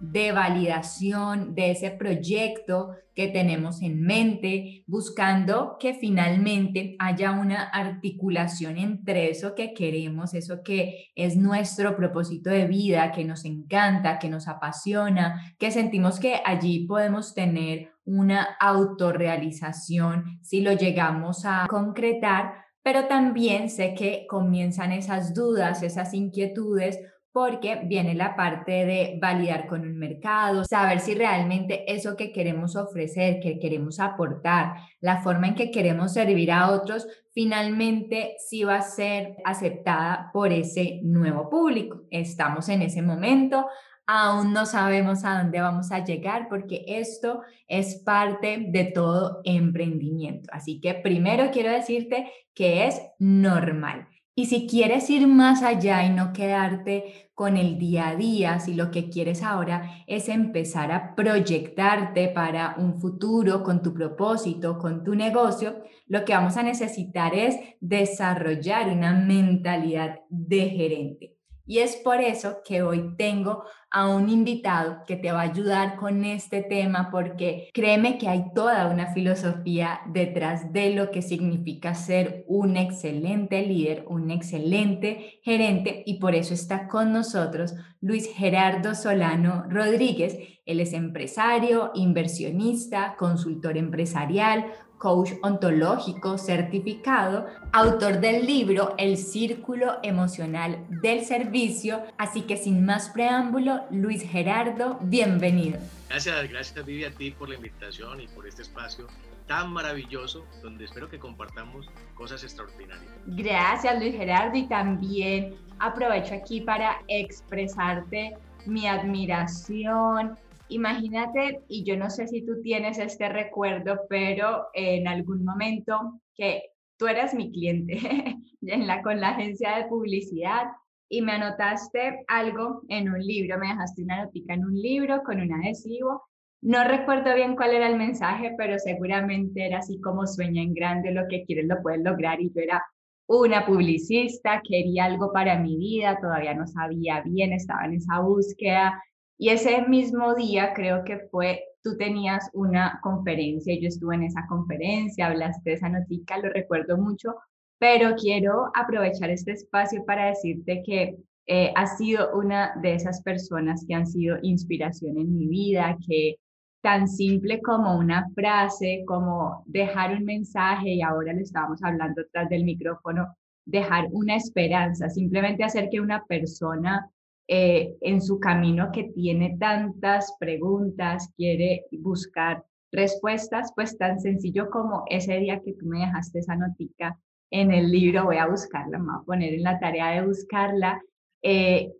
de validación de ese proyecto que tenemos en mente, buscando que finalmente haya una articulación entre eso que queremos, eso que es nuestro propósito de vida, que nos encanta, que nos apasiona, que sentimos que allí podemos tener una autorrealización si lo llegamos a concretar, pero también sé que comienzan esas dudas, esas inquietudes porque viene la parte de validar con un mercado, saber si realmente eso que queremos ofrecer, que queremos aportar, la forma en que queremos servir a otros, finalmente sí va a ser aceptada por ese nuevo público. Estamos en ese momento, aún no sabemos a dónde vamos a llegar porque esto es parte de todo emprendimiento. Así que primero quiero decirte que es normal. Y si quieres ir más allá y no quedarte con el día a día, si lo que quieres ahora es empezar a proyectarte para un futuro con tu propósito, con tu negocio, lo que vamos a necesitar es desarrollar una mentalidad de gerente. Y es por eso que hoy tengo a un invitado que te va a ayudar con este tema, porque créeme que hay toda una filosofía detrás de lo que significa ser un excelente líder, un excelente gerente, y por eso está con nosotros Luis Gerardo Solano Rodríguez. Él es empresario, inversionista, consultor empresarial, coach ontológico certificado, autor del libro El Círculo Emocional del Servicio. Así que sin más preámbulo, Luis Gerardo, bienvenido. Gracias, gracias Vivi a ti por la invitación y por este espacio tan maravilloso donde espero que compartamos cosas extraordinarias. Gracias Luis Gerardo y también aprovecho aquí para expresarte mi admiración, Imagínate, y yo no sé si tú tienes este recuerdo, pero en algún momento que tú eras mi cliente en la, con la agencia de publicidad y me anotaste algo en un libro, me dejaste una notica en un libro con un adhesivo. No recuerdo bien cuál era el mensaje, pero seguramente era así como sueña en grande, lo que quieres lo puedes lograr. Y yo era una publicista, quería algo para mi vida, todavía no sabía bien, estaba en esa búsqueda, y ese mismo día creo que fue, tú tenías una conferencia, yo estuve en esa conferencia, hablaste de esa notica, lo recuerdo mucho, pero quiero aprovechar este espacio para decirte que eh, has sido una de esas personas que han sido inspiración en mi vida, que tan simple como una frase, como dejar un mensaje, y ahora lo estábamos hablando tras del micrófono, dejar una esperanza, simplemente hacer que una persona eh, en su camino que tiene tantas preguntas, quiere buscar respuestas, pues tan sencillo como ese día que tú me dejaste esa notica en el libro, voy a buscarla, me voy a poner en la tarea de buscarla. Eh,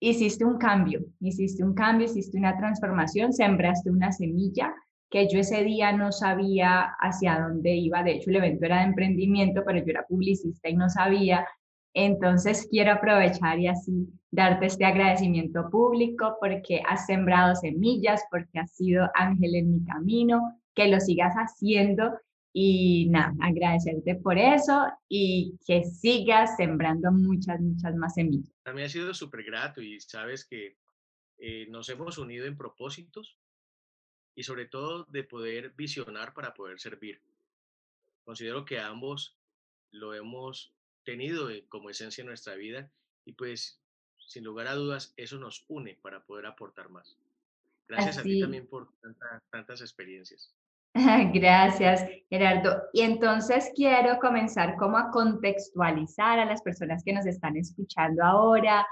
hiciste un cambio, hiciste un cambio, hiciste una transformación, sembraste una semilla que yo ese día no sabía hacia dónde iba. De hecho, el evento era de emprendimiento, pero yo era publicista y no sabía. Entonces, quiero aprovechar y así darte este agradecimiento público porque has sembrado semillas, porque has sido ángel en mi camino, que lo sigas haciendo y nada, agradecerte por eso y que sigas sembrando muchas, muchas más semillas. También ha sido súper grato y sabes que eh, nos hemos unido en propósitos y sobre todo de poder visionar para poder servir. Considero que ambos lo hemos tenido eh, como esencia en nuestra vida y pues sin lugar a dudas, eso nos une para poder aportar más. Gracias a ti también por tantas experiencias. Gracias, Gerardo. Y entonces quiero comenzar como a contextualizar a las personas que nos están escuchando ahora,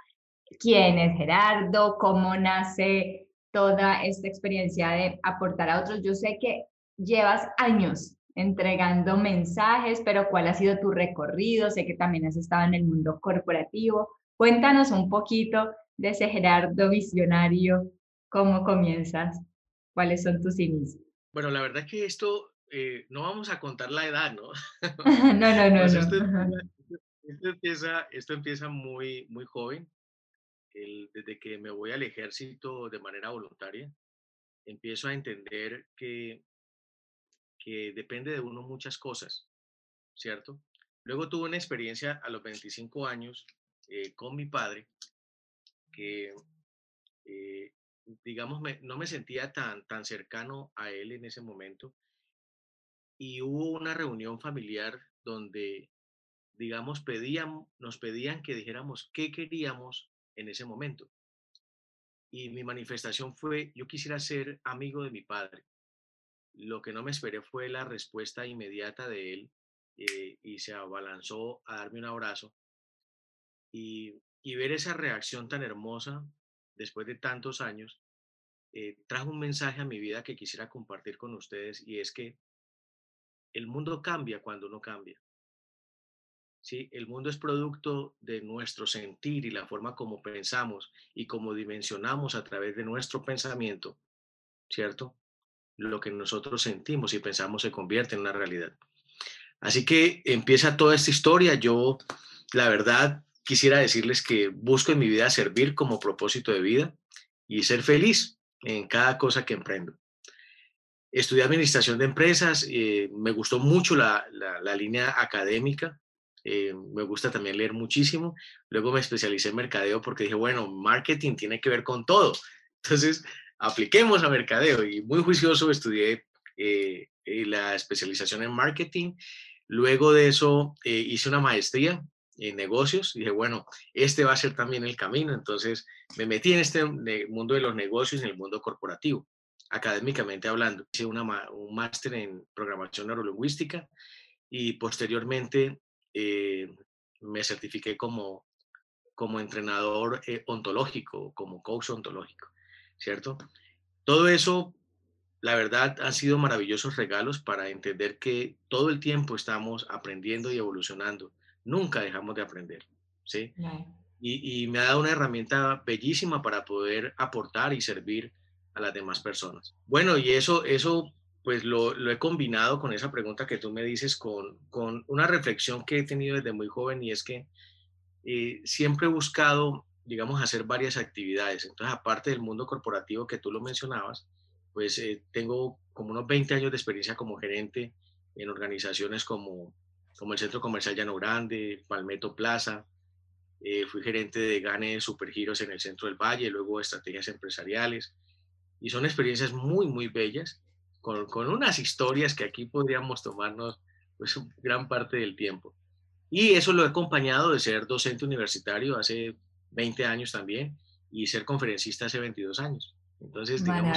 quién es Gerardo, cómo nace toda esta experiencia de aportar a otros. Yo sé que llevas años entregando mensajes, pero ¿cuál ha sido tu recorrido? Sé que también has estado en el mundo corporativo. Cuéntanos un poquito de ese Gerardo visionario, cómo comienzas, cuáles son tus inicios. Bueno, la verdad que esto eh, no vamos a contar la edad, ¿no? no, no, no. Pues no. esto, esto, empieza, esto empieza muy, muy joven. El, desde que me voy al ejército de manera voluntaria, empiezo a entender que, que depende de uno muchas cosas, ¿cierto? Luego tuve una experiencia a los 25 años eh, con mi padre, que eh, digamos, no me sentía tan, tan cercano a él en ese momento. Y hubo una reunión familiar donde, digamos, pedían, nos pedían que dijéramos qué queríamos en ese momento. Y mi manifestación fue, yo quisiera ser amigo de mi padre. Lo que no me esperé fue la respuesta inmediata de él eh, y se abalanzó a darme un abrazo. Y, ver esa reacción tan hermosa después de tantos años, eh, trajo un mensaje a mi vida que quisiera compartir con ustedes y es que el mundo cambia cuando uno cambia. ¿Sí? El mundo es producto de nuestro sentir y la forma como pensamos y como dimensionamos a través de nuestro pensamiento, ¿cierto? Lo que nosotros sentimos y pensamos se convierte en una realidad. Así que empieza toda esta historia. Yo, la verdad, quisiera decirles que busco en mi vida servir como propósito de vida y ser feliz en cada cosa que emprendo. Estudié administración de empresas, eh, me gustó mucho la, línea académica, eh, me gusta también leer muchísimo. Luego me especialicé en mercadeo porque dije, bueno, marketing tiene que ver con todo. Entonces, apliquemos a mercadeo y muy juicioso estudié eh, la especialización en marketing. Luego de eso hice una maestría en negocios. Y dije, bueno, este va a ser también el camino. Entonces me metí en este mundo de los negocios, en el mundo corporativo, académicamente hablando. Hice una, un máster en programación neurolingüística y posteriormente eh, me certifiqué como, como entrenador eh, ontológico, como coach ontológico, ¿cierto? Todo eso, la verdad, han sido maravillosos regalos para entender que todo el tiempo estamos aprendiendo y evolucionando nunca dejamos de aprender, ¿sí? Y, me ha dado una herramienta bellísima para poder aportar y servir a las demás personas. Bueno, y eso, eso pues lo, he combinado con esa pregunta que tú me dices, con, con una reflexión que he tenido desde muy joven y es que eh, siempre he buscado, digamos, hacer varias actividades. Entonces, aparte del mundo corporativo que tú lo mencionabas, pues eh, tengo como unos 20 años de experiencia como gerente en organizaciones como como el Centro Comercial Llano Grande, Palmetto Plaza. Eh, fui gerente de Gane Supergiros en el centro del Valle, luego estrategias empresariales. Y son experiencias muy, muy bellas, con, con unas historias que aquí podríamos tomarnos pues, gran parte del tiempo. Y eso lo he acompañado de ser docente universitario hace 20 años también y ser conferencista hace 22 años. Entonces, digamos,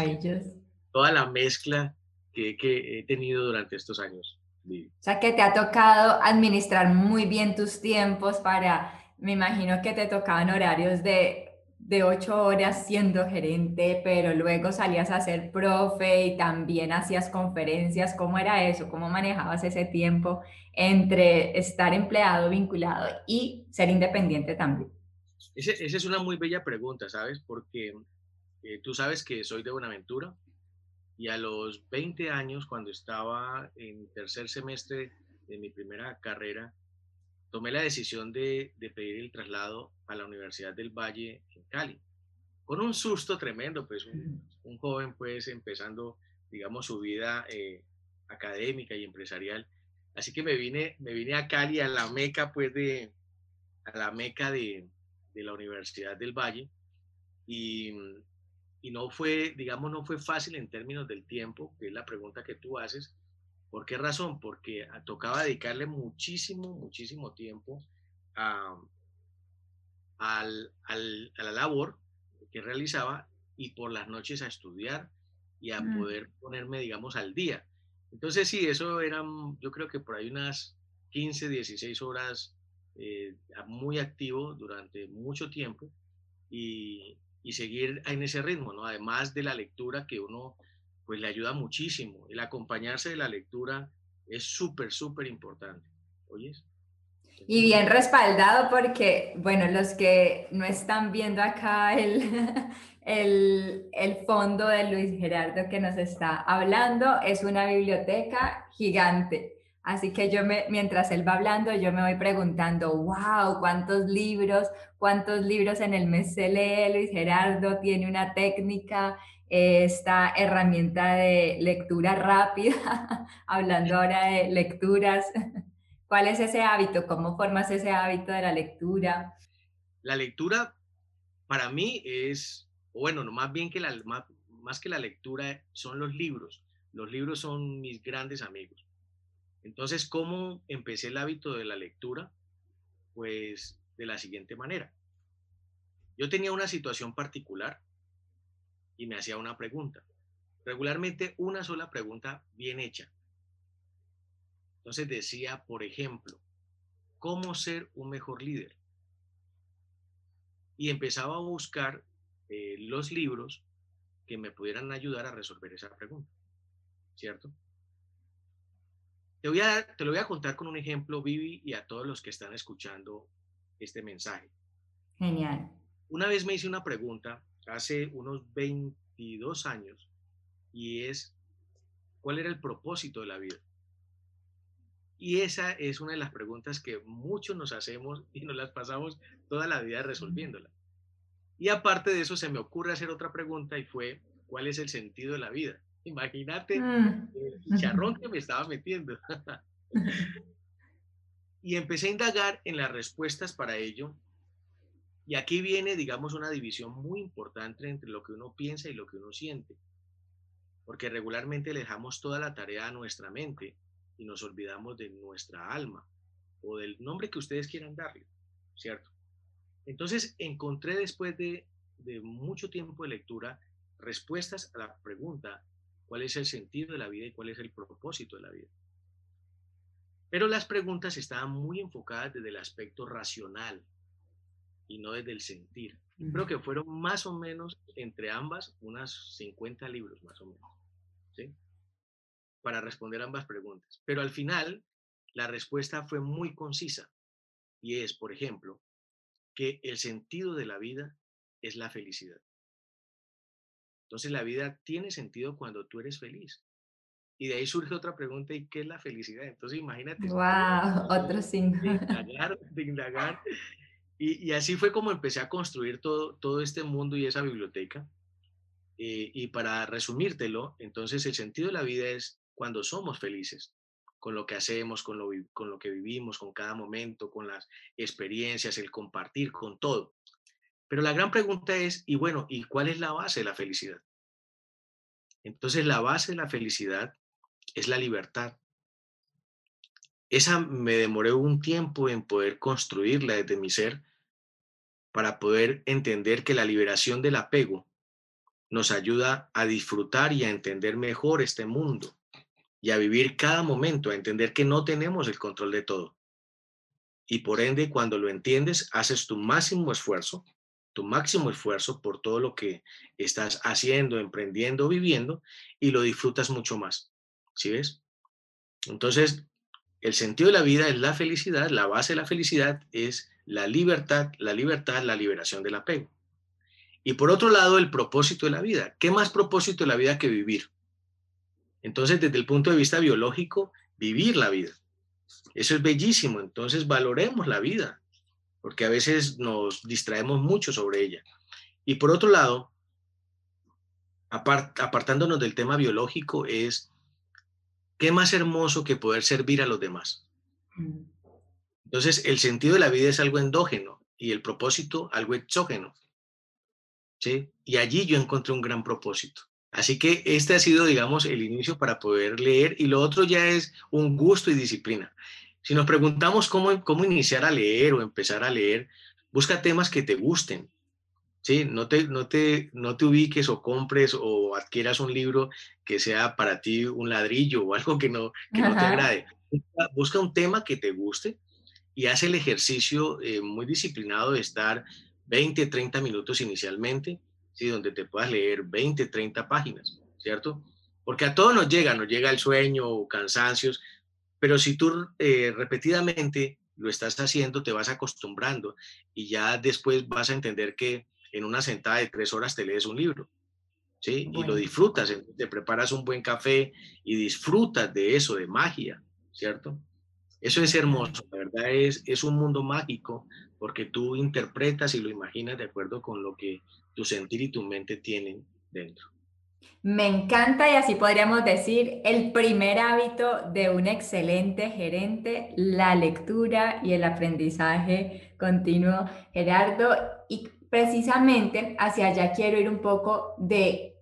toda la mezcla que, que he tenido durante estos años. O sea, que te ha tocado administrar muy bien tus tiempos para, me imagino que te tocaban horarios de, de ocho horas siendo gerente, pero luego salías a ser profe y también hacías conferencias. ¿Cómo era eso? ¿Cómo manejabas ese tiempo entre estar empleado, vinculado y ser independiente también? esa es una muy bella pregunta, ¿sabes? Porque eh, tú sabes que soy de Buenaventura, y a los 20 años, cuando estaba en tercer semestre de mi primera carrera, tomé la decisión de, pedir el traslado a la Universidad del Valle en Cali. Con un susto tremendo, pues un, joven pues empezando, digamos, su vida eh, académica y empresarial. Así que me vine, me vine a Cali, a la meca pues de, a la meca de, de la Universidad del Valle. Y, y no fue, digamos, no fue fácil en términos del tiempo, que es la pregunta que tú haces. ¿Por qué razón? Porque tocaba dedicarle muchísimo, muchísimo tiempo a, la labor que realizaba y por las noches a estudiar y a mm. poder ponerme, digamos, al día. Entonces, sí, eso eran, yo creo que por ahí unas 15, 16 horas eh, muy activo durante mucho tiempo y, y seguir en ese ritmo, ¿no? Además de la lectura que uno pues le ayuda muchísimo. El acompañarse de la lectura es súper, súper importante. ¿Oyes? Y bien respaldado porque, bueno, los que no están viendo acá el, el, el, fondo de Luis Gerardo que nos está hablando, es una biblioteca gigante. Así que yo me, mientras él va hablando, yo me voy preguntando, wow, cuántos libros, cuántos libros en el mes se lee Luis Gerardo, tiene una técnica, esta herramienta de lectura rápida, hablando ahora de lecturas. ¿Cuál es ese hábito? ¿Cómo formas ese hábito de la lectura? La lectura para mí es, bueno, no, más bien que la, más, más que la lectura son los libros. Los libros son mis grandes amigos. Entonces, ¿cómo empecé el hábito de la lectura? Pues de la siguiente manera. Yo tenía una situación particular y me hacía una pregunta. Regularmente una sola pregunta bien hecha. Entonces decía, por ejemplo, ¿cómo ser un mejor líder? Y empezaba a buscar eh, los libros que me pudieran ayudar a resolver esa pregunta, ¿cierto? Te, voy a, te lo voy a contar con un ejemplo, Vivi, y a todos los que están escuchando este mensaje. Genial. Una vez me hice una pregunta hace unos 22 años y es, ¿cuál era el propósito de la vida? Y esa es una de las preguntas que muchos nos hacemos y nos las pasamos toda la vida resolviéndola. Y aparte de eso, se me ocurre hacer otra pregunta y fue, ¿cuál es el sentido de la vida? Imagínate mm. el charrón que me estaba metiendo. y empecé a indagar en las respuestas para ello. Y aquí viene, digamos, una división muy importante entre lo que uno piensa y lo que uno siente. Porque regularmente le dejamos toda la tarea a nuestra mente y nos olvidamos de nuestra alma o del nombre que ustedes quieran darle, ¿cierto? Entonces encontré después de, de mucho tiempo de lectura respuestas a la pregunta, ¿cuál es el sentido de la vida y cuál es el propósito de la vida? Pero las preguntas estaban muy enfocadas desde el aspecto racional y no desde el sentir. Creo que fueron más o menos entre ambas unas 50 libros más o menos. ¿sí? para responder ambas preguntas. Pero al final, la respuesta fue muy concisa y es, por ejemplo, que el sentido de la vida es la felicidad. Entonces la vida tiene sentido cuando tú eres feliz. Y de ahí surge otra pregunta, ¿y qué es la felicidad? Entonces imagínate. ¡Wow! Otro signo. De indagar, de indagar. Y, y, así fue como empecé a construir todo, todo este mundo y esa biblioteca. Eh, y para resumírtelo, entonces el sentido de la vida es cuando somos felices con lo que hacemos, con lo, con lo que vivimos, con cada momento, con las experiencias, el compartir, con todo. Pero la gran pregunta es, y bueno, ¿y cuál es la base de la felicidad? Entonces la base de la felicidad es la libertad. Esa me demoré un tiempo en poder construirla desde mi ser para poder entender que la liberación del apego nos ayuda a disfrutar y a entender mejor este mundo y a vivir cada momento, a entender que no tenemos el control de todo. Y por ende, cuando lo entiendes, haces tu máximo esfuerzo, tu máximo esfuerzo por todo lo que estás haciendo, emprendiendo, viviendo, y lo disfrutas mucho más. ¿Sí ves? Entonces, el sentido de la vida es la felicidad, la base de la felicidad es la libertad, la libertad, la liberación del apego. Y por otro lado, el propósito de la vida. ¿Qué más propósito de la vida que vivir? Entonces, desde el punto de vista biológico, vivir la vida. Eso es bellísimo. Entonces, valoremos la vida, porque a veces nos distraemos mucho sobre ella. Y por otro lado, apartándonos del tema biológico, es qué más hermoso que poder servir a los demás. Mm. Entonces, el sentido de la vida es algo endógeno y el propósito algo exógeno. ¿sí? Y allí yo encontré un gran propósito. Así que este ha sido, digamos, el inicio para poder leer y lo otro ya es un gusto y disciplina. Si nos preguntamos cómo, cómo iniciar a leer o empezar a leer, busca temas que te gusten. ¿sí? No, te, no, te, no te ubiques o compres o adquieras un libro que sea para ti un ladrillo o algo que no, que no te agrade. Busca, un tema que te guste y haz el ejercicio eh, muy disciplinado de estar 20, 30 minutos inicialmente donde te puedas leer 20, 30 páginas, ¿cierto? Porque a todos nos llega, nos llega el sueño o cansancios, pero si tú eh, repetidamente lo estás haciendo, te vas acostumbrando y ya después vas a entender que en una sentada de tres horas te lees un libro. ¿Sí? Y lo disfrutas, te preparas un buen café y disfrutas de eso, de magia, ¿cierto? Eso es hermoso, la verdad es, es un mundo mágico porque tú interpretas y lo imaginas de acuerdo con lo que tu sentir y tu mente tienen dentro. Me encanta y así podríamos decir el primer hábito de un excelente gerente, la lectura y el aprendizaje continuo, Gerardo. Y precisamente hacia allá quiero ir un poco de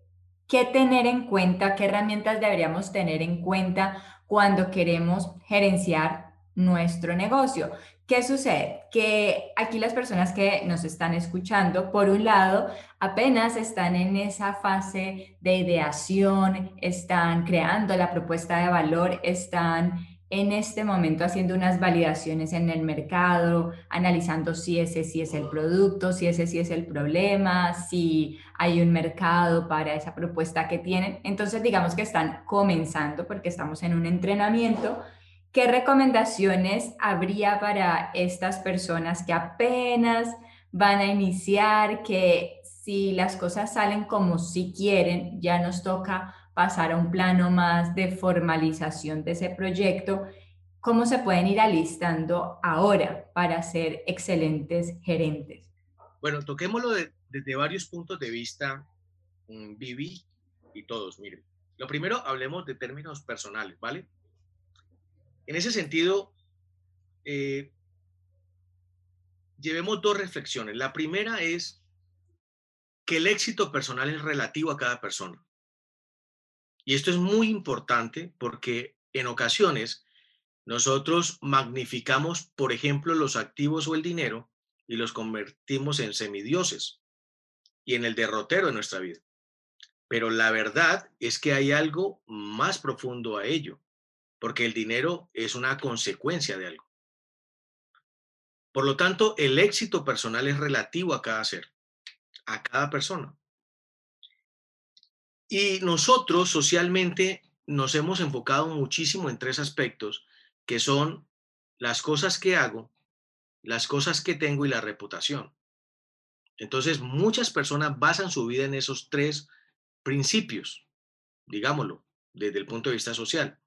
qué tener en cuenta, qué herramientas deberíamos tener en cuenta cuando queremos gerenciar nuestro negocio. ¿Qué sucede? Que aquí las personas que nos están escuchando, por un lado, apenas están en esa fase de ideación, están creando la propuesta de valor, están en este momento haciendo unas validaciones en el mercado, analizando si ese sí es el producto, si ese sí es el problema, si hay un mercado para esa propuesta que tienen. Entonces, digamos que están comenzando porque estamos en un entrenamiento ¿Qué recomendaciones habría para estas personas que apenas van a iniciar, que si las cosas salen como si quieren, ya nos toca pasar a un plano más de formalización de ese proyecto? ¿Cómo se pueden ir alistando ahora para ser excelentes gerentes? Bueno, toquémoslo desde varios puntos de vista, mm, Vivi y todos. Miren, lo primero, hablemos de términos personales, ¿vale? En ese sentido, eh, llevemos dos reflexiones. La primera es que el éxito personal es relativo a cada persona. Y esto es muy importante porque en ocasiones nosotros magnificamos, por ejemplo, los activos o el dinero y los convertimos en semidioses y en el derrotero de nuestra vida. Pero la verdad es que hay algo más profundo a ello porque el dinero es una consecuencia de algo. Por lo tanto, el éxito personal es relativo a cada ser, a cada persona. Y nosotros socialmente nos hemos enfocado muchísimo en tres aspectos, que son las cosas que hago, las cosas que tengo y la reputación. Entonces, muchas personas basan su vida en esos tres principios, digámoslo, desde el punto de vista social.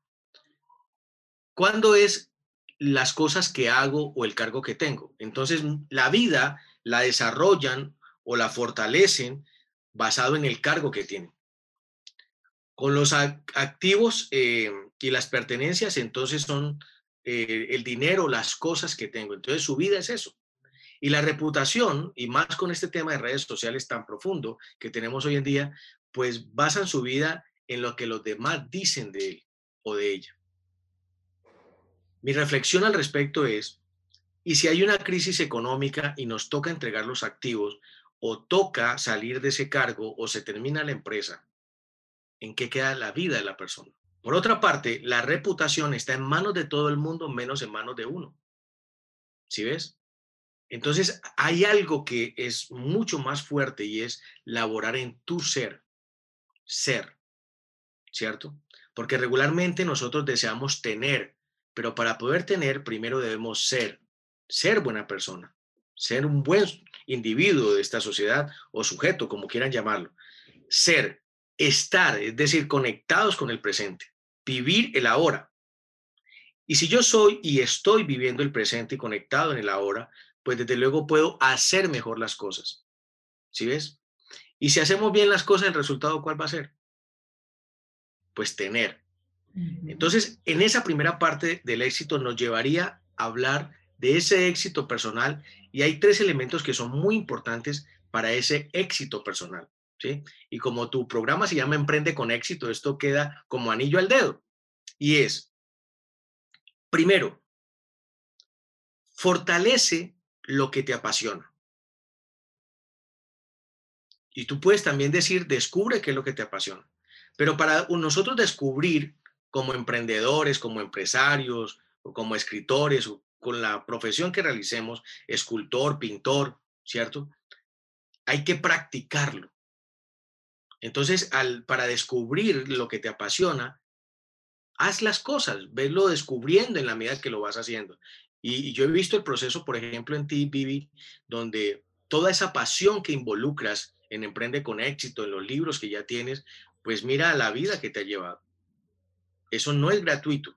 ¿Cuándo es las cosas que hago o el cargo que tengo? Entonces, la vida la desarrollan o la fortalecen basado en el cargo que tienen. Con los activos eh, y las pertenencias, entonces son eh, el dinero, las cosas que tengo. Entonces, su vida es eso. Y la reputación, y más con este tema de redes sociales tan profundo que tenemos hoy en día, pues basan su vida en lo que los demás dicen de él o de ella. Mi reflexión al respecto es, ¿y si hay una crisis económica y nos toca entregar los activos o toca salir de ese cargo o se termina la empresa? ¿En qué queda la vida de la persona? Por otra parte, la reputación está en manos de todo el mundo menos en manos de uno. ¿Sí ves? Entonces, hay algo que es mucho más fuerte y es laborar en tu ser. Ser. ¿Cierto? Porque regularmente nosotros deseamos tener, pero para poder tener, primero debemos ser, ser buena persona, ser un buen individuo de esta sociedad o sujeto, como quieran llamarlo. Ser, estar, es decir, conectados con el presente, vivir el ahora. Y si yo soy y estoy viviendo el presente y conectado en el ahora, pues desde luego puedo hacer mejor las cosas. ¿Sí ves? Y si hacemos bien las cosas, el resultado cuál va a ser? Pues tener, entonces, en esa primera parte del éxito nos llevaría a hablar de ese éxito personal y hay tres elementos que son muy importantes para ese éxito personal. ¿sí? Y como tu programa se llama Emprende con éxito, esto queda como anillo al dedo. Y es, primero, fortalece lo que te apasiona. Y tú puedes también decir, descubre qué es lo que te apasiona. Pero para nosotros descubrir como emprendedores, como empresarios o como escritores o con la profesión que realicemos, escultor, pintor, ¿cierto? Hay que practicarlo. Entonces, para descubrir lo que te apasiona, haz las cosas, veslo descubriendo en la medida que lo vas haciendo. Y, yo he visto el proceso, por ejemplo, en ti, Vivi, donde toda esa pasión que involucras en Emprende con éxito, en los libros que ya tienes, pues mira la vida que te ha llevado. Eso no es gratuito.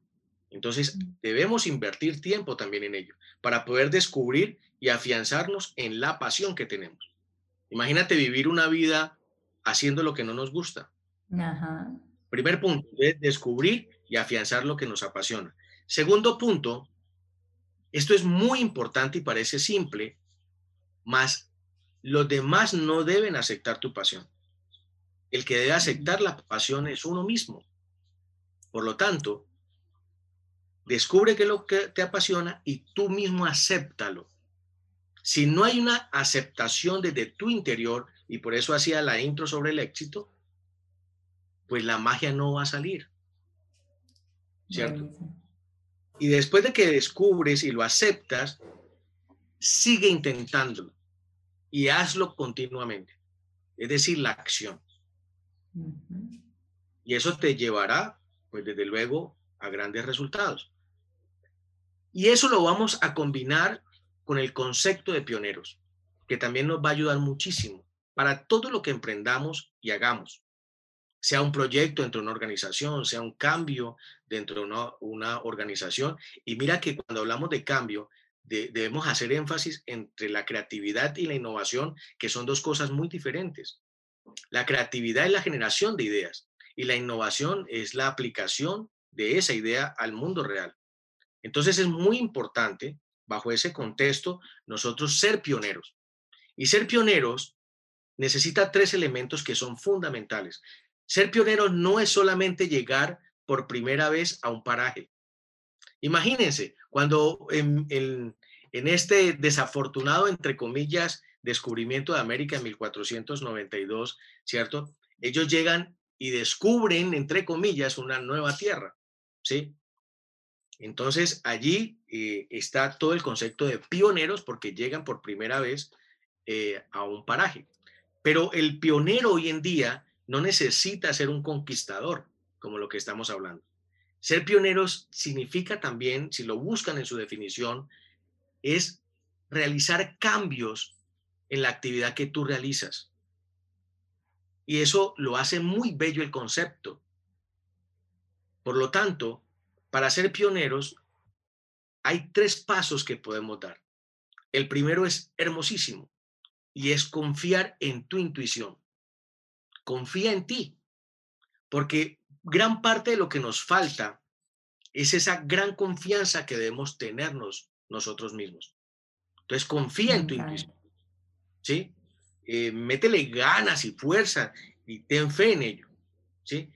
Entonces, mm. debemos invertir tiempo también en ello para poder descubrir y afianzarnos en la pasión que tenemos. Imagínate vivir una vida haciendo lo que no nos gusta. Primer punto, es descubrir y afianzar lo que nos apasiona. Segundo punto, esto es muy importante y parece simple, mas los demás no deben aceptar tu pasión. El que debe aceptar la pasión es uno mismo. Por lo tanto, descubre qué es lo que te apasiona y tú mismo acéptalo. Si no hay una aceptación desde tu interior, y por eso hacía la intro sobre el éxito, pues la magia no va a salir. ¿Cierto? Y después de que descubres y lo aceptas, sigue intentándolo y hazlo continuamente. Es decir, la acción. Y eso te llevará, pues desde luego, a grandes resultados. Y eso lo vamos a combinar con el concepto de pioneros, que también nos va a ayudar muchísimo para todo lo que emprendamos y hagamos, sea un proyecto dentro de una organización, sea un cambio dentro de una, organización. Y mira que cuando hablamos de cambio, debemos hacer énfasis entre la creatividad y la innovación, que son dos cosas muy diferentes. La creatividad es la generación de ideas y la innovación es la aplicación de esa idea al mundo real. Entonces es muy importante, bajo ese contexto, nosotros ser pioneros. Y ser pioneros necesita tres elementos que son fundamentales. Ser pionero no es solamente llegar por primera vez a un paraje. Imagínense, cuando en, en este desafortunado, entre comillas, descubrimiento de América en 1492, ¿cierto? Ellos llegan y descubren, entre comillas, una nueva tierra, ¿sí? Entonces allí eh, está todo el concepto de pioneros porque llegan por primera vez eh, a un paraje. Pero el pionero hoy en día no necesita ser un conquistador, como lo que estamos hablando. Ser pioneros significa también, si lo buscan en su definición, es realizar cambios en la actividad que tú realizas. Y eso lo hace muy bello el concepto. Por lo tanto, para ser pioneros, hay tres pasos que podemos dar. El primero es hermosísimo y es confiar en tu intuición. Confía en ti, porque gran parte de lo que nos falta es esa gran confianza que debemos tenernos nosotros mismos. Entonces, confía en tu intuición. ¿Sí? Eh, métele ganas y fuerza y ten fe en ello. ¿Sí?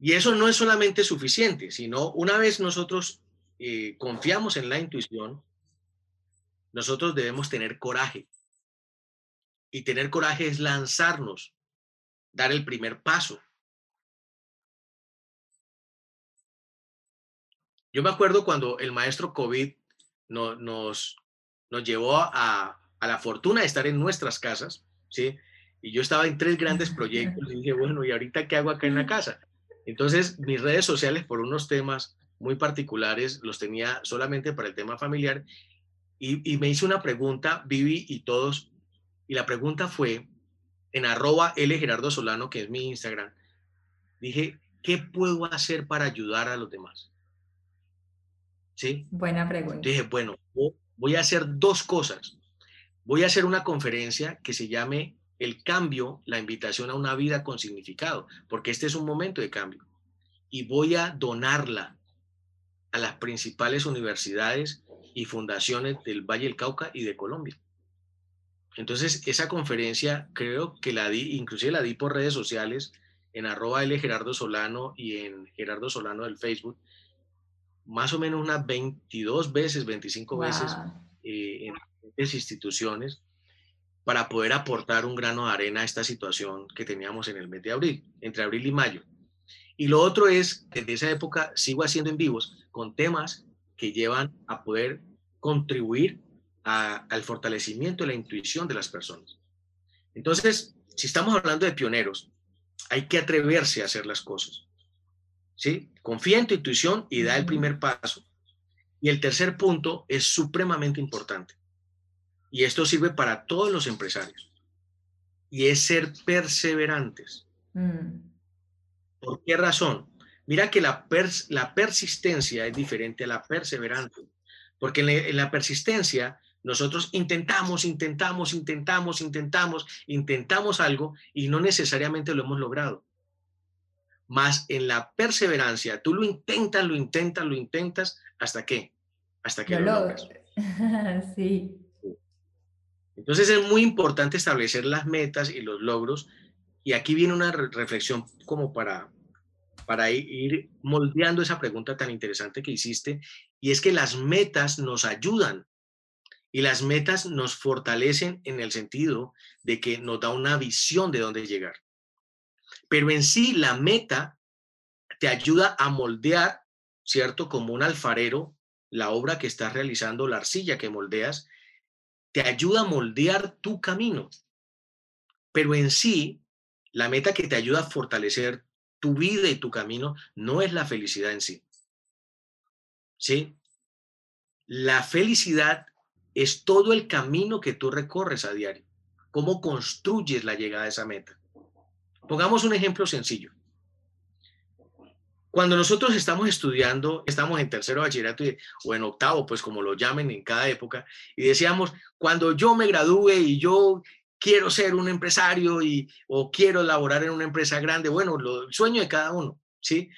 Y eso no es solamente suficiente, sino una vez nosotros eh, confiamos en la intuición, nosotros debemos tener coraje. Y tener coraje es lanzarnos, dar el primer paso. Yo me acuerdo cuando el maestro COVID nos, nos llevó a, la fortuna de estar en nuestras casas, ¿sí? Y yo estaba en tres grandes proyectos y dije, bueno, ¿y ahorita qué hago acá en la casa? Entonces, mis redes sociales, por unos temas muy particulares, los tenía solamente para el tema familiar y, me hice una pregunta, Vivi y todos, y la pregunta fue en arroba L Gerardo Solano, que es mi Instagram, dije, ¿qué puedo hacer para ayudar a los demás? ¿Sí? Buena pregunta. Dije, bueno, voy a hacer dos cosas. Voy a hacer una conferencia que se llame El cambio, la invitación a una vida con significado, porque este es un momento de cambio. Y voy a donarla a las principales universidades y fundaciones del Valle del Cauca y de Colombia. Entonces, esa conferencia creo que la di, inclusive la di por redes sociales, en arroba L Gerardo Solano y en Gerardo Solano del Facebook, más o menos unas 22 veces, 25 veces eh, en diferentes instituciones para poder aportar un grano de arena a esta situación que teníamos en el mes de abril, entre abril y mayo. Y lo otro es, desde esa época sigo haciendo en vivos con temas que llevan a poder contribuir al fortalecimiento de la intuición de las personas. Entonces, si estamos hablando de pioneros, hay que atreverse a hacer las cosas. ¿sí? Confía en tu intuición y da el primer paso. Y el tercer punto es supremamente importante. Y esto sirve para todos los empresarios. Y es ser perseverantes. Mm. ¿Por qué razón? Mira que la, la persistencia es diferente a la perseverancia. Porque en la persistencia nosotros intentamos, intentamos, intentamos, intentamos, intentamos algo y no necesariamente lo hemos logrado. Más en la perseverancia, tú lo intentas, lo intentas, lo intentas, ¿hasta qué? Hasta que lo, logras. sí. Entonces es muy importante establecer las metas y los logros. Y aquí viene una reflexión como para, para ir moldeando esa pregunta tan interesante que hiciste. Y es que las metas nos ayudan y las metas nos fortalecen en el sentido de que nos da una visión de dónde llegar. Pero en sí la meta te ayuda a moldear, ¿cierto? Como un alfarero, la obra que estás realizando, la arcilla que moldeas, te ayuda a moldear tu camino. Pero en sí, la meta que te ayuda a fortalecer tu vida y tu camino no es la felicidad en sí. ¿Sí? La felicidad es todo el camino que tú recorres a diario, cómo construyes la llegada a esa meta. Pongamos un ejemplo sencillo. Cuando nosotros estamos estudiando, estamos en tercero bachillerato o en octavo, pues como lo llamen en cada época, y decíamos, cuando yo me gradúe y yo quiero ser un empresario y, o quiero laborar en una empresa grande, bueno, lo, el sueño de cada uno, ¿sí?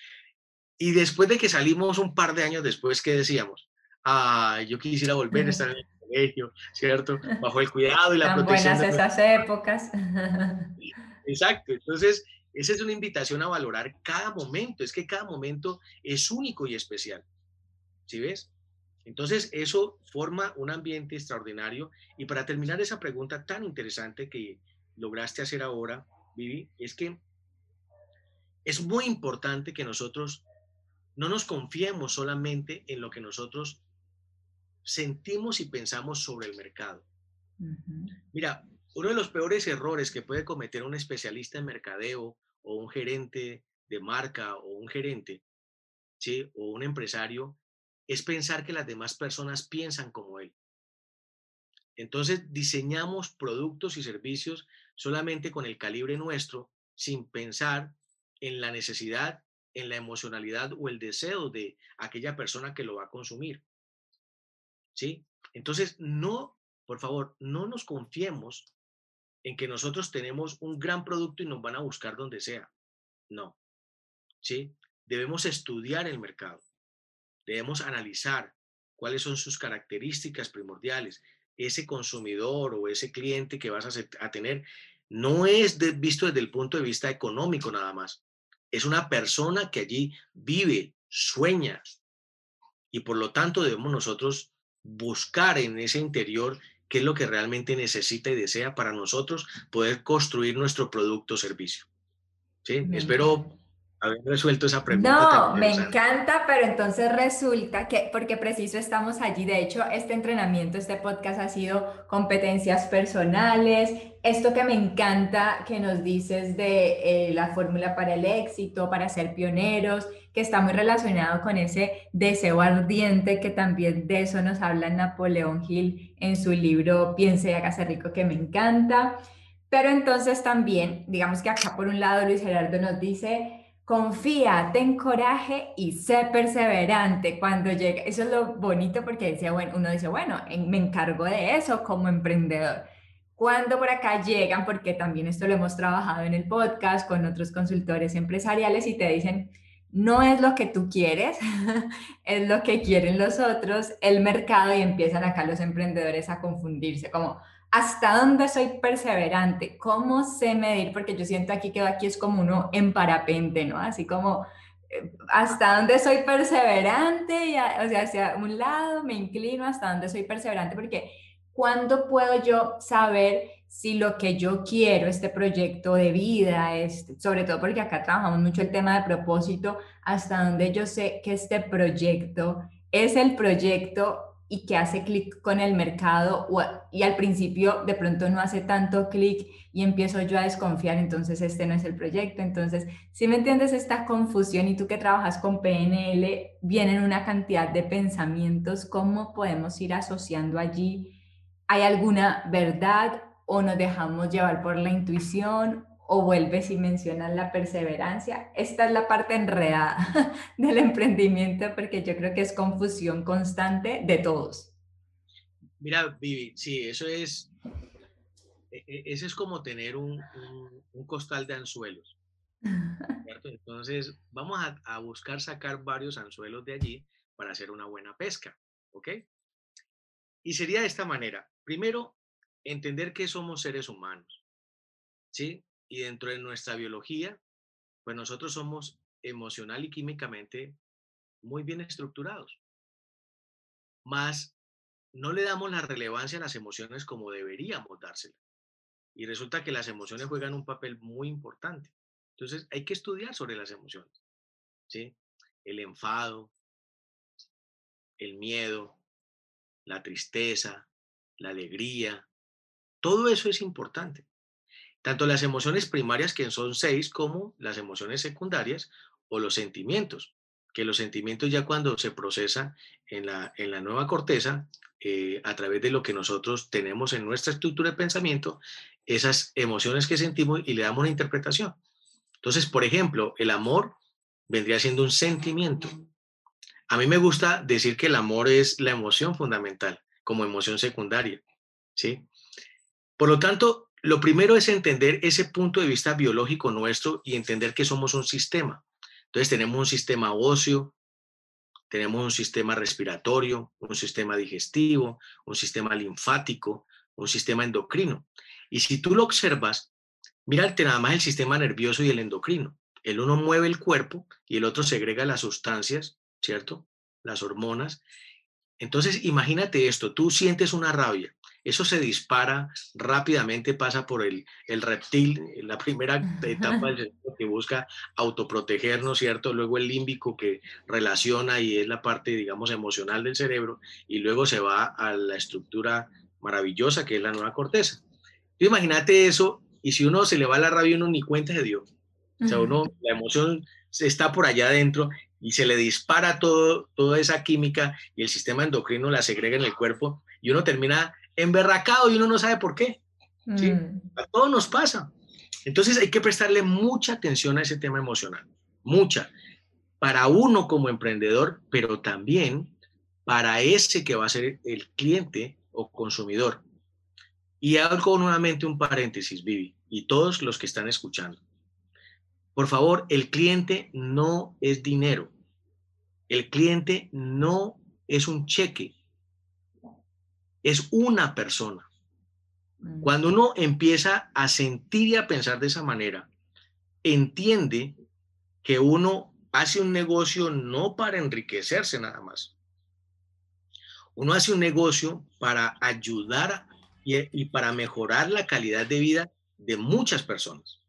Y después de que salimos un par de años después, ¿qué decíamos? Ah, yo quisiera volver a estar en colegio, ¿cierto? Bajo el cuidado y la Tan protección. Buenas esas épocas. Exacto, entonces esa es una invitación a valorar cada momento, es que cada momento es único y especial, ¿sí ves? Entonces eso forma un ambiente extraordinario y para terminar esa pregunta tan interesante que lograste hacer ahora, Vivi, es que es muy importante que nosotros no nos confiemos solamente en lo que nosotros sentimos y pensamos sobre el mercado. Mira, uno de los peores errores que puede cometer un especialista en mercadeo o un gerente de marca o un gerente, ¿sí? O un empresario, es pensar que las demás personas piensan como él. Entonces diseñamos productos y servicios solamente con el calibre nuestro, sin pensar en la necesidad, en la emocionalidad o el deseo de aquella persona que lo va a consumir. ¿sí? Entonces, no, por favor, no nos confiemos en que nosotros tenemos un gran producto y nos van a buscar donde sea. No, ¿sí? Debemos estudiar el mercado, debemos analizar cuáles son sus características primordiales. Ese consumidor o ese cliente que vas a, tener no es visto desde el punto de vista económico nada más. Es una persona que allí vive, sueña, y por lo tanto debemos nosotros buscar en ese interior qué es lo que realmente necesita y desea para nosotros poder construir nuestro producto o servicio. ¿Sí? Espero haber resuelto esa pregunta. No, me encanta, pero entonces resulta que, porque preciso estamos allí, de hecho, este entrenamiento, este podcast ha sido competencias personales, esto que me encanta que nos dices de eh, la fórmula para el éxito, para ser pioneros, que está muy relacionado con ese deseo ardiente que también de eso nos habla Napoleón Hill en su libro Piense y hágase rico, que me encanta. Pero entonces también, digamos que acá por un lado Luis Gerardo nos dice, confía, ten coraje y sé perseverante cuando llega. Eso es lo bonito porque decía, bueno, uno dice, bueno, me encargo de eso como emprendedor. Cuando por acá llegan, porque también esto lo hemos trabajado en el podcast con otros consultores empresariales y te dicen, no es lo que tú quieres, es lo que quieren los otros, el mercado y empiezan acá los emprendedores a confundirse, como hasta dónde soy perseverante, cómo sé medir, porque yo siento aquí que aquí es como uno en parapente, ¿no? Así como eh, hasta dónde soy perseverante, y, o sea, hacia un lado me inclino, hasta dónde soy perseverante, porque ¿cuándo puedo yo saber si lo que yo quiero, este proyecto de vida, este, sobre todo porque acá trabajamos mucho el tema de propósito, hasta donde yo sé que este proyecto es el proyecto y que hace clic con el mercado y al principio de pronto no hace tanto clic y empiezo yo a desconfiar, entonces este no es el proyecto. Entonces, si me entiendes esta confusión y tú que trabajas con PNL, vienen una cantidad de pensamientos, ¿cómo podemos ir asociando allí? ¿Hay alguna verdad o nos dejamos llevar por la intuición o vuelves y mencionas la perseverancia. Esta es la parte enredada del emprendimiento porque yo creo que es confusión constante de todos. Mira, Vivi, sí, eso es, e, e, eso es como tener un, un, costal de anzuelos. Entonces, vamos a, a, buscar sacar varios anzuelos de allí para hacer una buena pesca, ¿ok? Y sería de esta manera. Primero, entender que somos seres humanos, ¿sí? Y dentro de nuestra biología, pues nosotros somos emocional y químicamente muy bien estructurados. Más no le damos la relevancia a las emociones como deberíamos dársela. Y resulta que las emociones juegan un papel muy importante. Entonces hay que estudiar sobre las emociones. ¿sí? El enfado, el miedo, la tristeza, la alegría, todo eso es importante tanto las emociones primarias, que son seis, como las emociones secundarias o los sentimientos, que los sentimientos ya cuando se procesan en la, en la nueva corteza, eh, a través de lo que nosotros tenemos en nuestra estructura de pensamiento, esas emociones que sentimos y le damos una interpretación. Entonces, por ejemplo, el amor vendría siendo un sentimiento. A mí me gusta decir que el amor es la emoción fundamental, como emoción secundaria, ¿sí? Por lo tanto, lo primero es entender ese punto de vista biológico nuestro y entender que somos un sistema. Entonces tenemos un sistema óseo, tenemos un sistema respiratorio, un sistema digestivo, un sistema linfático, un sistema endocrino. Y si tú lo observas, mírate nada más el sistema nervioso y el endocrino. El uno mueve el cuerpo y el otro segrega las sustancias, ¿cierto? Las hormonas. Entonces, imagínate esto, tú sientes una rabia eso se dispara rápidamente, pasa por el, el reptil, la primera etapa del que busca autoprotegernos, ¿cierto? Luego el límbico que relaciona y es la parte, digamos, emocional del cerebro, y luego se va a la estructura maravillosa que es la nueva corteza. imagínate eso, y si uno se le va la rabia, uno ni cuenta de Dios. O sea, uno, la emoción está por allá adentro y se le dispara todo, toda esa química y el sistema endocrino la segrega en el cuerpo y uno termina emberracado y uno no sabe por qué. ¿sí? Mm. A todos nos pasa. Entonces hay que prestarle mucha atención a ese tema emocional, mucha, para uno como emprendedor, pero también para ese que va a ser el cliente o consumidor. Y hago nuevamente un paréntesis, Vivi, y todos los que están escuchando. Por favor, el cliente no es dinero. El cliente no es un cheque es una persona. Mm. Cuando uno empieza a sentir y a pensar de esa manera, entiende que uno hace un negocio no para enriquecerse nada más. Uno hace un negocio para ayudar y, para mejorar la calidad de vida de muchas personas.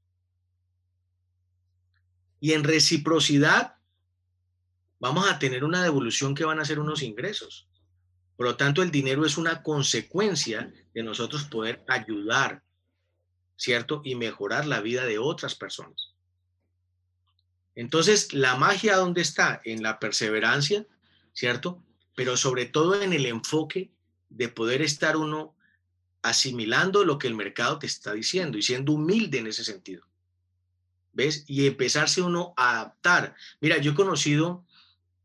Y en reciprocidad vamos a tener una devolución que van a ser unos ingresos. Por lo tanto, el dinero es una consecuencia de nosotros poder ayudar, ¿cierto? Y mejorar la vida de otras personas. Entonces, la magia dónde está? En la perseverancia, ¿cierto? Pero sobre todo en el enfoque de poder estar uno asimilando lo que el mercado te está diciendo y siendo humilde en ese sentido. ¿Ves? Y empezarse uno a adaptar. Mira, yo he conocido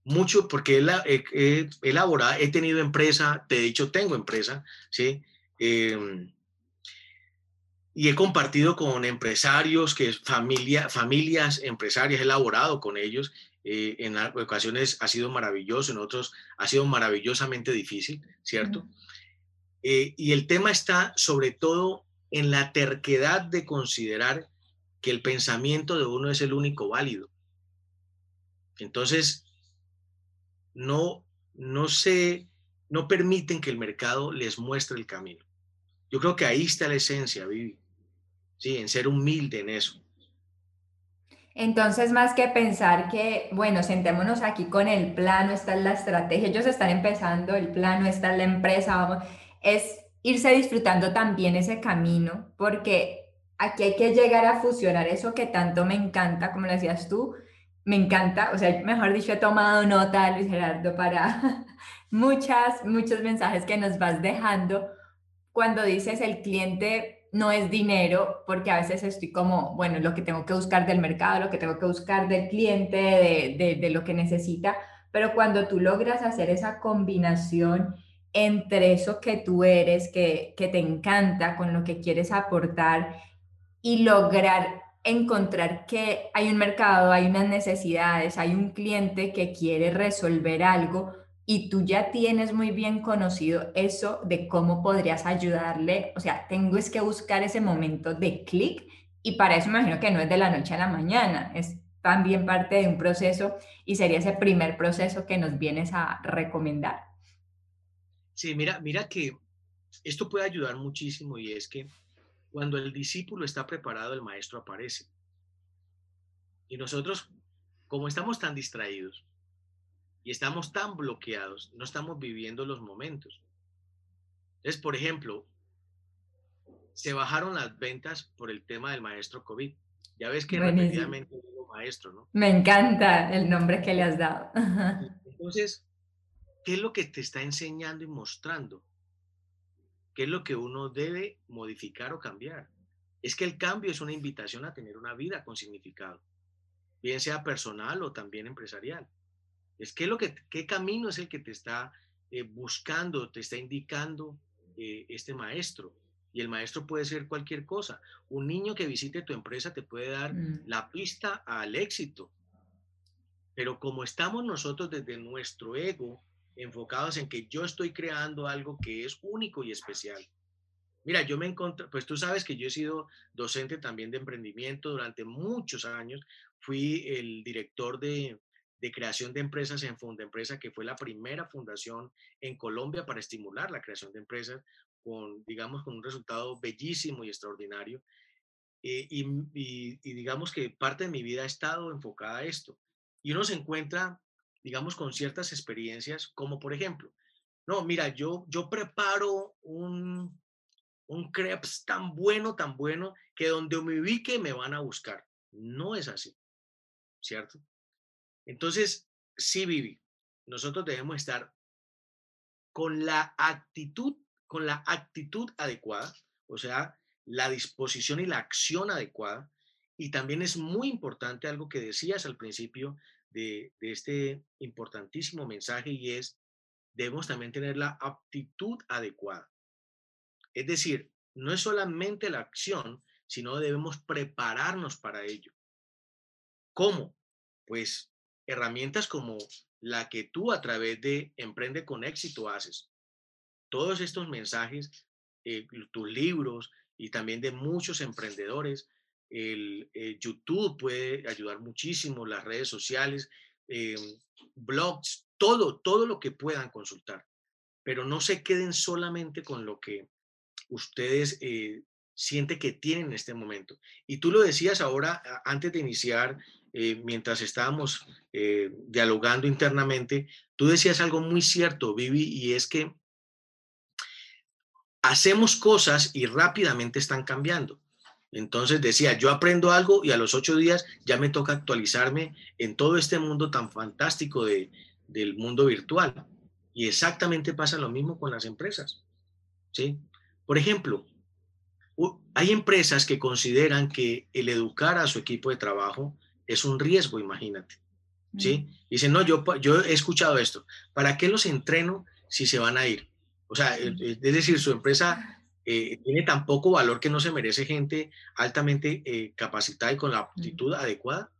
mucho porque he, elaborado, he tenido empresa, te he dicho, tengo empresa, ¿sí? Em, y he compartido con empresarios, que es familia, familias empresarias, he elaborado con ellos. Eh, en ocasiones ha sido maravilloso, en otros ha sido maravillosamente difícil, ¿cierto? Eh, y el tema está sobre todo en la terquedad de considerar que el pensamiento de uno es el único válido. Entonces, no, no se, no permiten que el mercado les muestre el camino. Yo creo que ahí está la esencia, Vivi. Sí, en ser humilde en eso. Entonces, más que pensar que, bueno, sentémonos aquí con el plano, esta es la estrategia, ellos están empezando el plano, esta es la empresa, vamos, es irse disfrutando también ese camino, porque aquí hay que llegar a fusionar eso que tanto me encanta, como lo decías tú, me encanta, o sea, mejor dicho, he tomado nota, Luis Gerardo, para muchas, muchos mensajes que nos vas dejando. Cuando dices el cliente no es dinero, porque a veces estoy como, bueno, lo que tengo que buscar del mercado, lo que tengo que buscar del cliente, de, de, lo que necesita, pero cuando tú logras hacer esa combinación entre eso que tú eres, que, que te encanta, con lo que quieres aportar y lograr encontrar que hay un mercado, hay unas necesidades, hay un cliente que quiere resolver algo, y tú ya tienes muy bien conocido eso de cómo podrías ayudarle, o sea, tengo es que buscar ese momento de clic y para eso imagino que no es de la noche a la mañana, es también parte de un proceso y sería ese primer proceso que nos vienes a recomendar. Sí, mira, mira que esto puede ayudar muchísimo y es que cuando el discípulo está preparado, el maestro aparece. Y nosotros, como estamos tan distraídos, y estamos tan bloqueados, no estamos viviendo los momentos. Entonces, por ejemplo, se bajaron las ventas por el tema del maestro COVID. Ya ves que repetidamente digo maestro, ¿no? Me encanta el nombre que le has dado. Entonces, ¿qué es lo que te está enseñando y mostrando? ¿Qué es lo que uno debe modificar o cambiar? Es que el cambio es una invitación a tener una vida con significado, bien sea personal o también empresarial. Es que lo que, qué camino es el que te está eh, buscando, te está indicando eh, este maestro. Y el maestro puede ser cualquier cosa. Un niño que visite tu empresa te puede dar mm. la pista al éxito. Pero como estamos nosotros desde nuestro ego enfocados en que yo estoy creando algo que es único y especial. Mira, yo me encontré, pues tú sabes que yo he sido docente también de emprendimiento durante muchos años. Fui el director de, de creación de empresas en Funda Empresa, que fue la primera fundación en Colombia para estimular la creación de empresas con, digamos, con un resultado bellísimo y extraordinario. Eh, y, digamos que parte de mi vida ha estado enfocada a esto. Y uno se encuentra, digamos, con ciertas experiencias, como por ejemplo, no, mira, yo, yo preparo un, un crepes tan bueno, tan bueno, que donde me ubique me van a buscar. No es así, ¿cierto? Entonces, sí, Vivi, nosotros debemos estar con la actitud, con la actitud adecuada, o sea, la disposición y la acción adecuada. Y también es muy importante algo que decías al principio de, este importantísimo mensaje y es, debemos también tener la aptitud adecuada. Es decir, no es solamente la acción, sino debemos prepararnos para ello. ¿Cómo? Pues herramientas como la que tú a través de Emprende con éxito haces. Todos estos mensajes, eh, tus libros y también de muchos emprendedores, el, eh, YouTube puede ayudar muchísimo, las redes sociales, eh, blogs, todo, todo lo que puedan consultar. Pero no se queden solamente con lo que ustedes sienten que tienen en este momento. Y tú lo decías ahora, antes de iniciar eh, mientras estábamos eh, dialogando internamente, tú decías algo muy cierto, Vivi, y es que hacemos cosas y rápidamente están cambiando. Entonces decía, yo aprendo algo y a los ocho días ya me toca actualizarme en todo este mundo tan fantástico de, del mundo virtual. Y exactamente pasa lo mismo con las empresas. ¿sí? Por ejemplo, hay empresas que consideran que el educar a su equipo de trabajo es un riesgo, imagínate. ¿Sí? Dicen, no, yo, yo he escuchado esto. ¿Para qué los entreno si se van a ir? O sea, es decir, su empresa eh, tiene tan poco valor que no se merece gente altamente eh, capacitada y con la aptitud adecuada,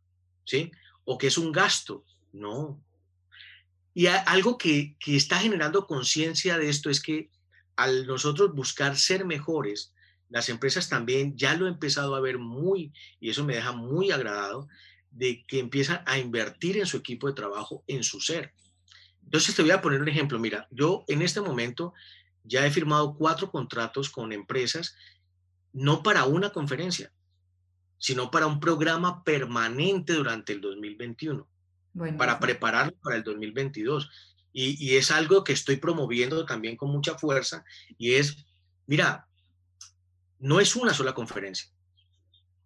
¿sí? O que es un gasto. No. Y algo que, que está generando conciencia de esto es que al nosotros buscar ser mejores, las empresas también ya lo he empezado a ver muy, y eso me deja muy agradado, de que empiezan a invertir en su equipo de trabajo, en su ser. Entonces te voy a poner un ejemplo. Mira, yo en este momento ya he firmado cuatro contratos con empresas, no para una conferencia, sino para un programa permanente durante el 2021, para prepararlo para el 2022. Y, y es algo que estoy promoviendo también con mucha fuerza, y es, mira, no es una sola conferencia.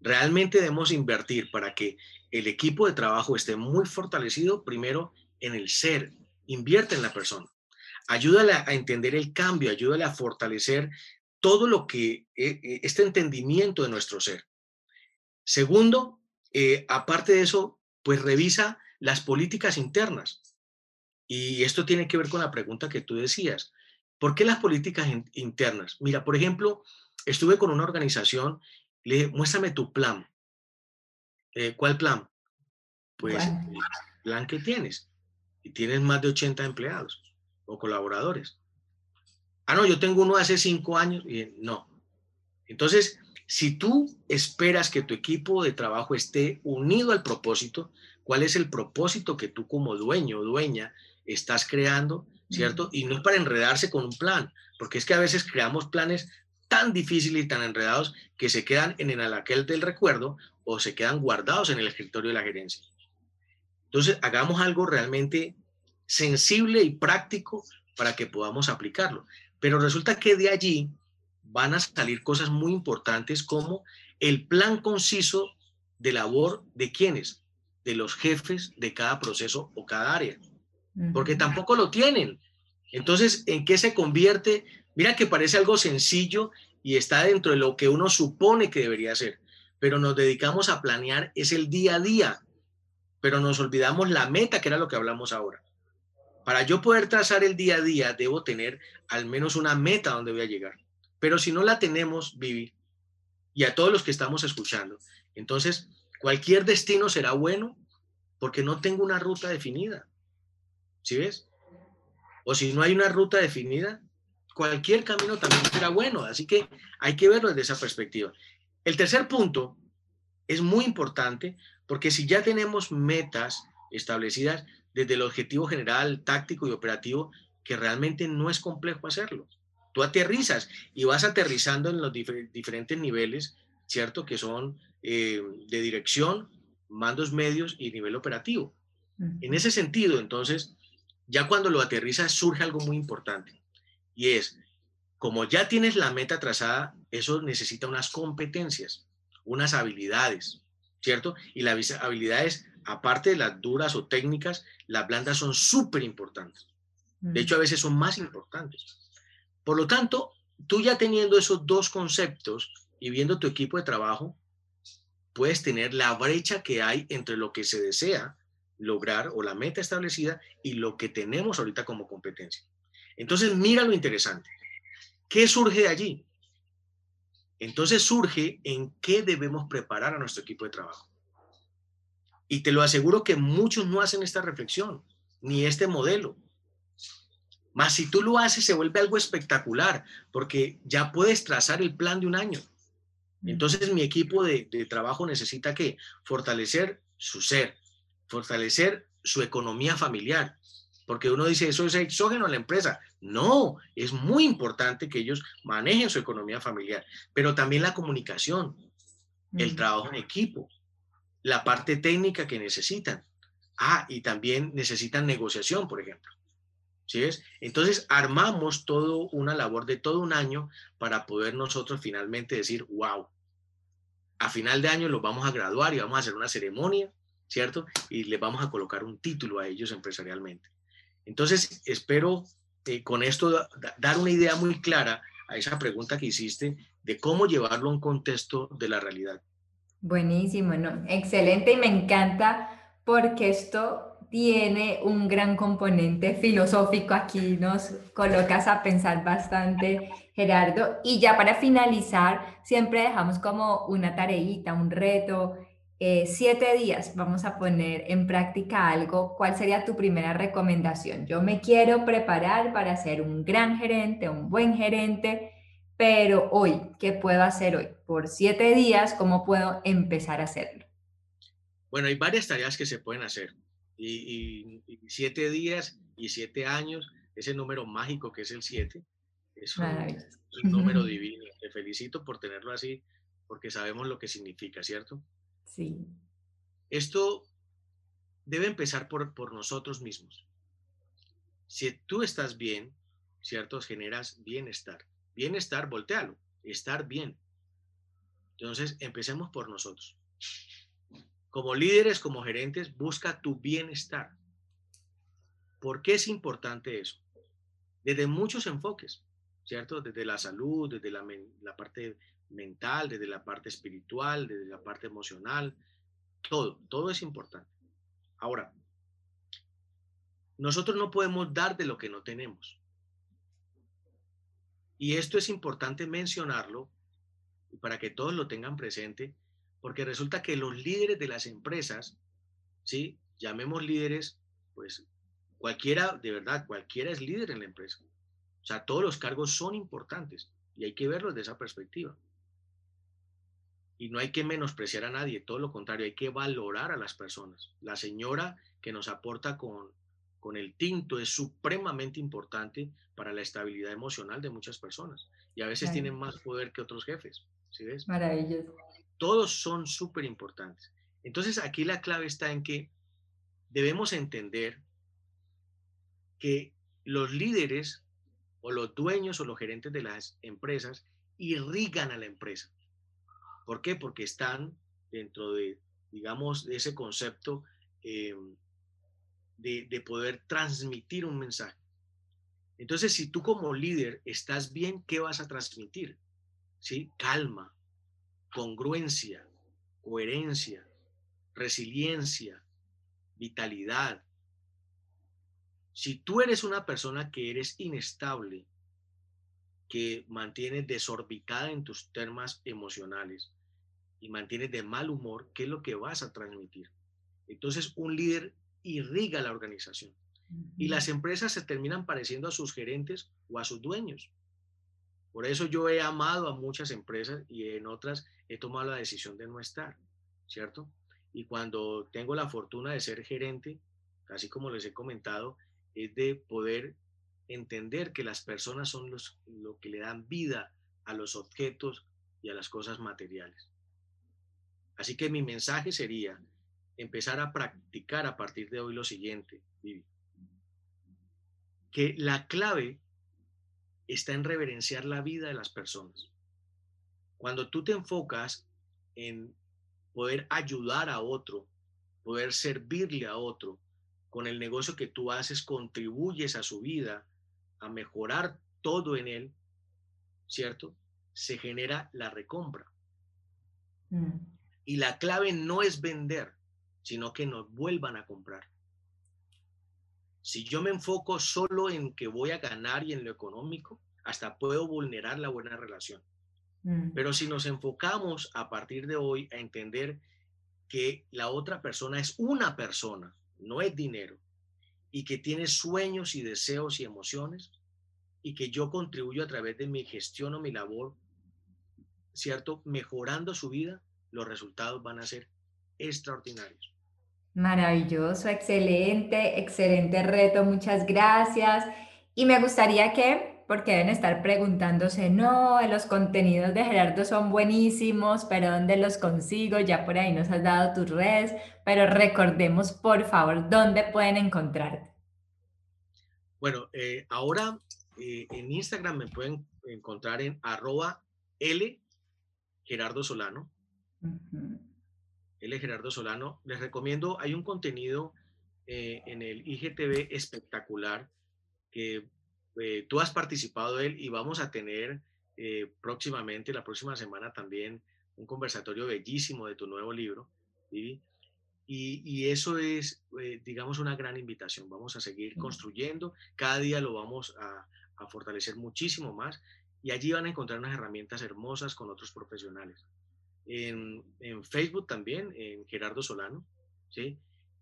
Realmente debemos invertir para que el equipo de trabajo esté muy fortalecido, primero en el ser, invierte en la persona, ayúdale a entender el cambio, ayúdale a fortalecer todo lo que, eh, eh, este entendimiento de nuestro ser. Segundo, eh, aparte de eso, pues revisa las políticas internas. Y esto tiene que ver con la pregunta que tú decías. ¿Por qué las políticas internas? Mira, por ejemplo, estuve con una organización, le dije, muéstrame tu plan. ¿Cuál plan? Pues el plan que tienes. Y tienes más de 80 empleados o colaboradores. Ah, no, yo tengo uno hace cinco años. Y no. Entonces, si tú esperas que tu equipo de trabajo esté unido al propósito, ¿cuál es el propósito que tú como dueño o dueña estás creando? ¿Cierto? Y no es para enredarse con un plan, porque es que a veces creamos planes tan difíciles y tan enredados que se quedan en el aquel del recuerdo o se quedan guardados en el escritorio de la gerencia. Entonces, hagamos algo realmente sensible y práctico para que podamos aplicarlo. Pero resulta que de allí van a salir cosas muy importantes como el plan conciso de labor de quienes, de los jefes de cada proceso o cada área, porque tampoco lo tienen. Entonces, ¿en qué se convierte? Mira que parece algo sencillo y está dentro de lo que uno supone que debería ser, pero nos dedicamos a planear es el día a día, pero nos olvidamos la meta, que era lo que hablamos ahora. Para yo poder trazar el día a día, debo tener al menos una meta donde voy a llegar. Pero si no la tenemos, Vivi, y a todos los que estamos escuchando, entonces cualquier destino será bueno porque no tengo una ruta definida. ¿Sí ves? O si no hay una ruta definida, cualquier camino también será bueno. Así que hay que verlo desde esa perspectiva. El tercer punto es muy importante porque si ya tenemos metas establecidas, desde el objetivo general, táctico y operativo, que realmente no es complejo hacerlo. Tú aterrizas y vas aterrizando en los diferentes niveles, ¿cierto? Que son eh, de dirección, mandos medios y nivel operativo. En ese sentido, entonces, ya cuando lo aterrizas surge algo muy importante y es, como ya tienes la meta trazada, eso necesita unas competencias, unas habilidades, ¿cierto? Y las habilidades, aparte de las duras o técnicas, las blandas son súper importantes. De hecho, a veces son más importantes. Por lo tanto, tú ya teniendo esos dos conceptos y viendo tu equipo de trabajo, puedes tener la brecha que hay entre lo que se desea lograr o la meta establecida y lo que tenemos ahorita como competencia. Entonces, mira lo interesante. ¿Qué surge de allí? Entonces surge en qué debemos preparar a nuestro equipo de trabajo. Y te lo aseguro que muchos no hacen esta reflexión, ni este modelo. Más si tú lo haces, se vuelve algo espectacular, porque ya puedes trazar el plan de un año. Entonces mi equipo de, trabajo necesita que fortalecer su ser, fortalecer su economía familiar, porque uno dice, eso es exógeno a la empresa. No, es muy importante que ellos manejen su economía familiar, pero también la comunicación, el trabajo en equipo, la parte técnica que necesitan. Ah, y también necesitan negociación, por ejemplo. ¿Sí es? Entonces armamos todo una labor de todo un año para poder nosotros finalmente decir, wow, a final de año los vamos a graduar y vamos a hacer una ceremonia, ¿cierto? Y les vamos a colocar un título a ellos empresarialmente. Entonces, espero eh, con esto dar una idea muy clara a esa pregunta que hiciste de cómo llevarlo a un contexto de la realidad. Buenísimo, ¿no? Excelente y me encanta porque esto tiene un gran componente filosófico aquí, nos colocas a pensar bastante, Gerardo. Y ya para finalizar, siempre dejamos como una tareita, un reto, eh, siete días vamos a poner en práctica algo. ¿Cuál sería tu primera recomendación? Yo me quiero preparar para ser un gran gerente, un buen gerente pero hoy, ¿qué puedo hacer hoy? Por siete días, ¿cómo puedo empezar a hacerlo? Bueno, hay varias tareas que se pueden hacer. Y, siete días y siete años, ese número mágico que es el siete, es un, número divino. Te felicito por tenerlo así porque sabemos lo que significa, ¿cierto? Sí. Esto debe empezar por, por nosotros mismos. Si tú estás bien, ¿cierto? Generas bienestar. Bienestar, voltealo, estar bien. Entonces, empecemos por nosotros. Como líderes, como gerentes, busca tu bienestar. ¿Por qué es importante eso? Desde muchos enfoques, ¿cierto? Desde la salud, desde la, la parte mental, desde la parte espiritual, desde la parte emocional, todo, todo es importante. Ahora, nosotros no podemos dar de lo que no tenemos. Y esto es importante mencionarlo para que todos lo tengan presente, porque resulta que los líderes de las empresas, ¿sí? Llamemos líderes, pues cualquiera, de verdad, cualquiera es líder en la empresa. O sea, todos los cargos son importantes y hay que verlos desde esa perspectiva. Y no hay que menospreciar a nadie, todo lo contrario, hay que valorar a las personas. La señora que nos aporta con, con el tinto es supremamente importante para la estabilidad emocional de muchas personas. Y a veces tienen más poder que otros jefes. ¿Sí ves? Maravilloso. Todos son súper importantes. Entonces aquí la clave está en que debemos entender que los líderes o los dueños o los gerentes de las empresas irrigan a la empresa. ¿Por qué? Porque están dentro de, digamos, de ese concepto em, de, poder transmitir un mensaje. Entonces, si tú como líder estás bien, ¿qué vas a transmitir? ¿Sí? Calma, congruencia, coherencia, resiliencia, vitalidad. Si tú eres una persona que eres inestable, que mantienes desorbitada en tus temas emocionales, y mantienes de mal humor, ¿qué es lo que vas a transmitir? Entonces, un líder irriga la organización y las empresas se terminan pareciendo a sus gerentes o a sus dueños. Por eso yo he amado a muchas empresas y en otras he tomado la decisión de no estar, ¿cierto? Y cuando tengo la fortuna de ser gerente, así como les he comentado, es de poder entender que las personas son los, lo que le dan vida a los objetos y a las cosas materiales. Así que mi mensaje sería empezar a practicar a partir de hoy lo siguiente, Vivi. Que la clave está en reverenciar la vida de las personas. Cuando tú te enfocas en poder ayudar a otro, poder servirle a otro, con el negocio que tú haces contribuyes a su vida, a mejorar todo en él, ¿cierto? Se genera la recompra. Mm. Y la clave no es vender, sino que nos vuelvan a comprar. Si yo me enfoco solo en que voy a ganar y en lo económico, hasta puedo vulnerar la buena relación. Mm. Pero si nos enfocamos a partir de hoy a entender que la otra persona es una persona, no es dinero, y que tiene sueños y deseos y emociones, y que yo contribuyo a través de mi gestión o mi labor, ¿cierto? Mejorando su vida, los resultados van a ser extraordinarios. Maravilloso, excelente, excelente reto, muchas gracias. Y me gustaría que, porque deben estar preguntándose, no, los contenidos de Gerardo son buenísimos, pero ¿dónde los consigo? Ya por ahí nos has dado tus redes, pero recordemos, por favor, dónde pueden encontrarte. Bueno, eh, ahora eh, en Instagram me pueden encontrar en arroba L Gerardo Solano. Él es Gerardo Solano. Les recomiendo, hay un contenido eh, en el IGTV espectacular que eh, tú has participado de él y vamos a tener eh, próximamente, la próxima semana también, un conversatorio bellísimo de tu nuevo libro. Y, y, eso es, digamos, una gran invitación. Vamos a seguir construyendo, cada día lo vamos a, a fortalecer muchísimo más y allí van a encontrar unas herramientas hermosas con otros profesionales en, Facebook también, en Gerardo Solano, ¿sí?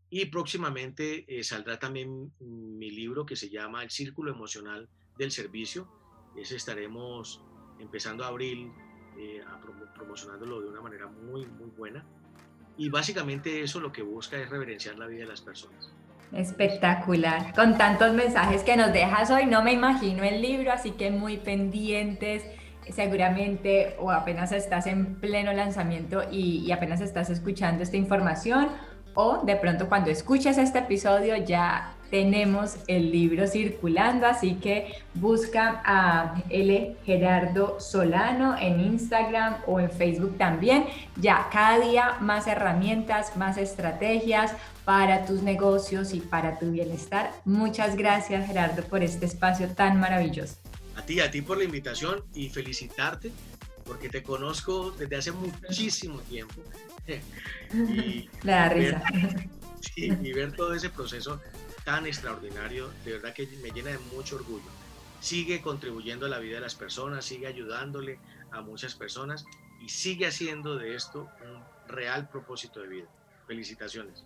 Y próximamente eh, saldrá también mi libro que se llama El Círculo Emocional del Servicio. Ese estaremos empezando a abril, eh, promocionándolo de una manera muy, muy buena. Y básicamente eso lo que busca es reverenciar la vida de las personas. Espectacular. Con tantos mensajes que nos dejas hoy, no me imagino el libro, así que muy pendientes seguramente o apenas estás en pleno lanzamiento y, apenas estás escuchando esta información o de pronto cuando escuches este episodio ya tenemos el libro circulando, así que busca a L. Gerardo Solano en Instagram o en Facebook también. Ya cada día más herramientas, más estrategias para tus negocios y para tu bienestar. Muchas gracias Gerardo por este espacio tan maravilloso. A ti, a ti por la invitación y felicitarte porque te conozco desde hace muchísimo tiempo. y, La risa. y ver todo ese proceso tan extraordinario, de verdad que me llena de mucho orgullo. Sigue contribuyendo a la vida de las personas, sigue ayudándole a muchas personas y sigue haciendo de esto un real propósito de vida. Felicitaciones.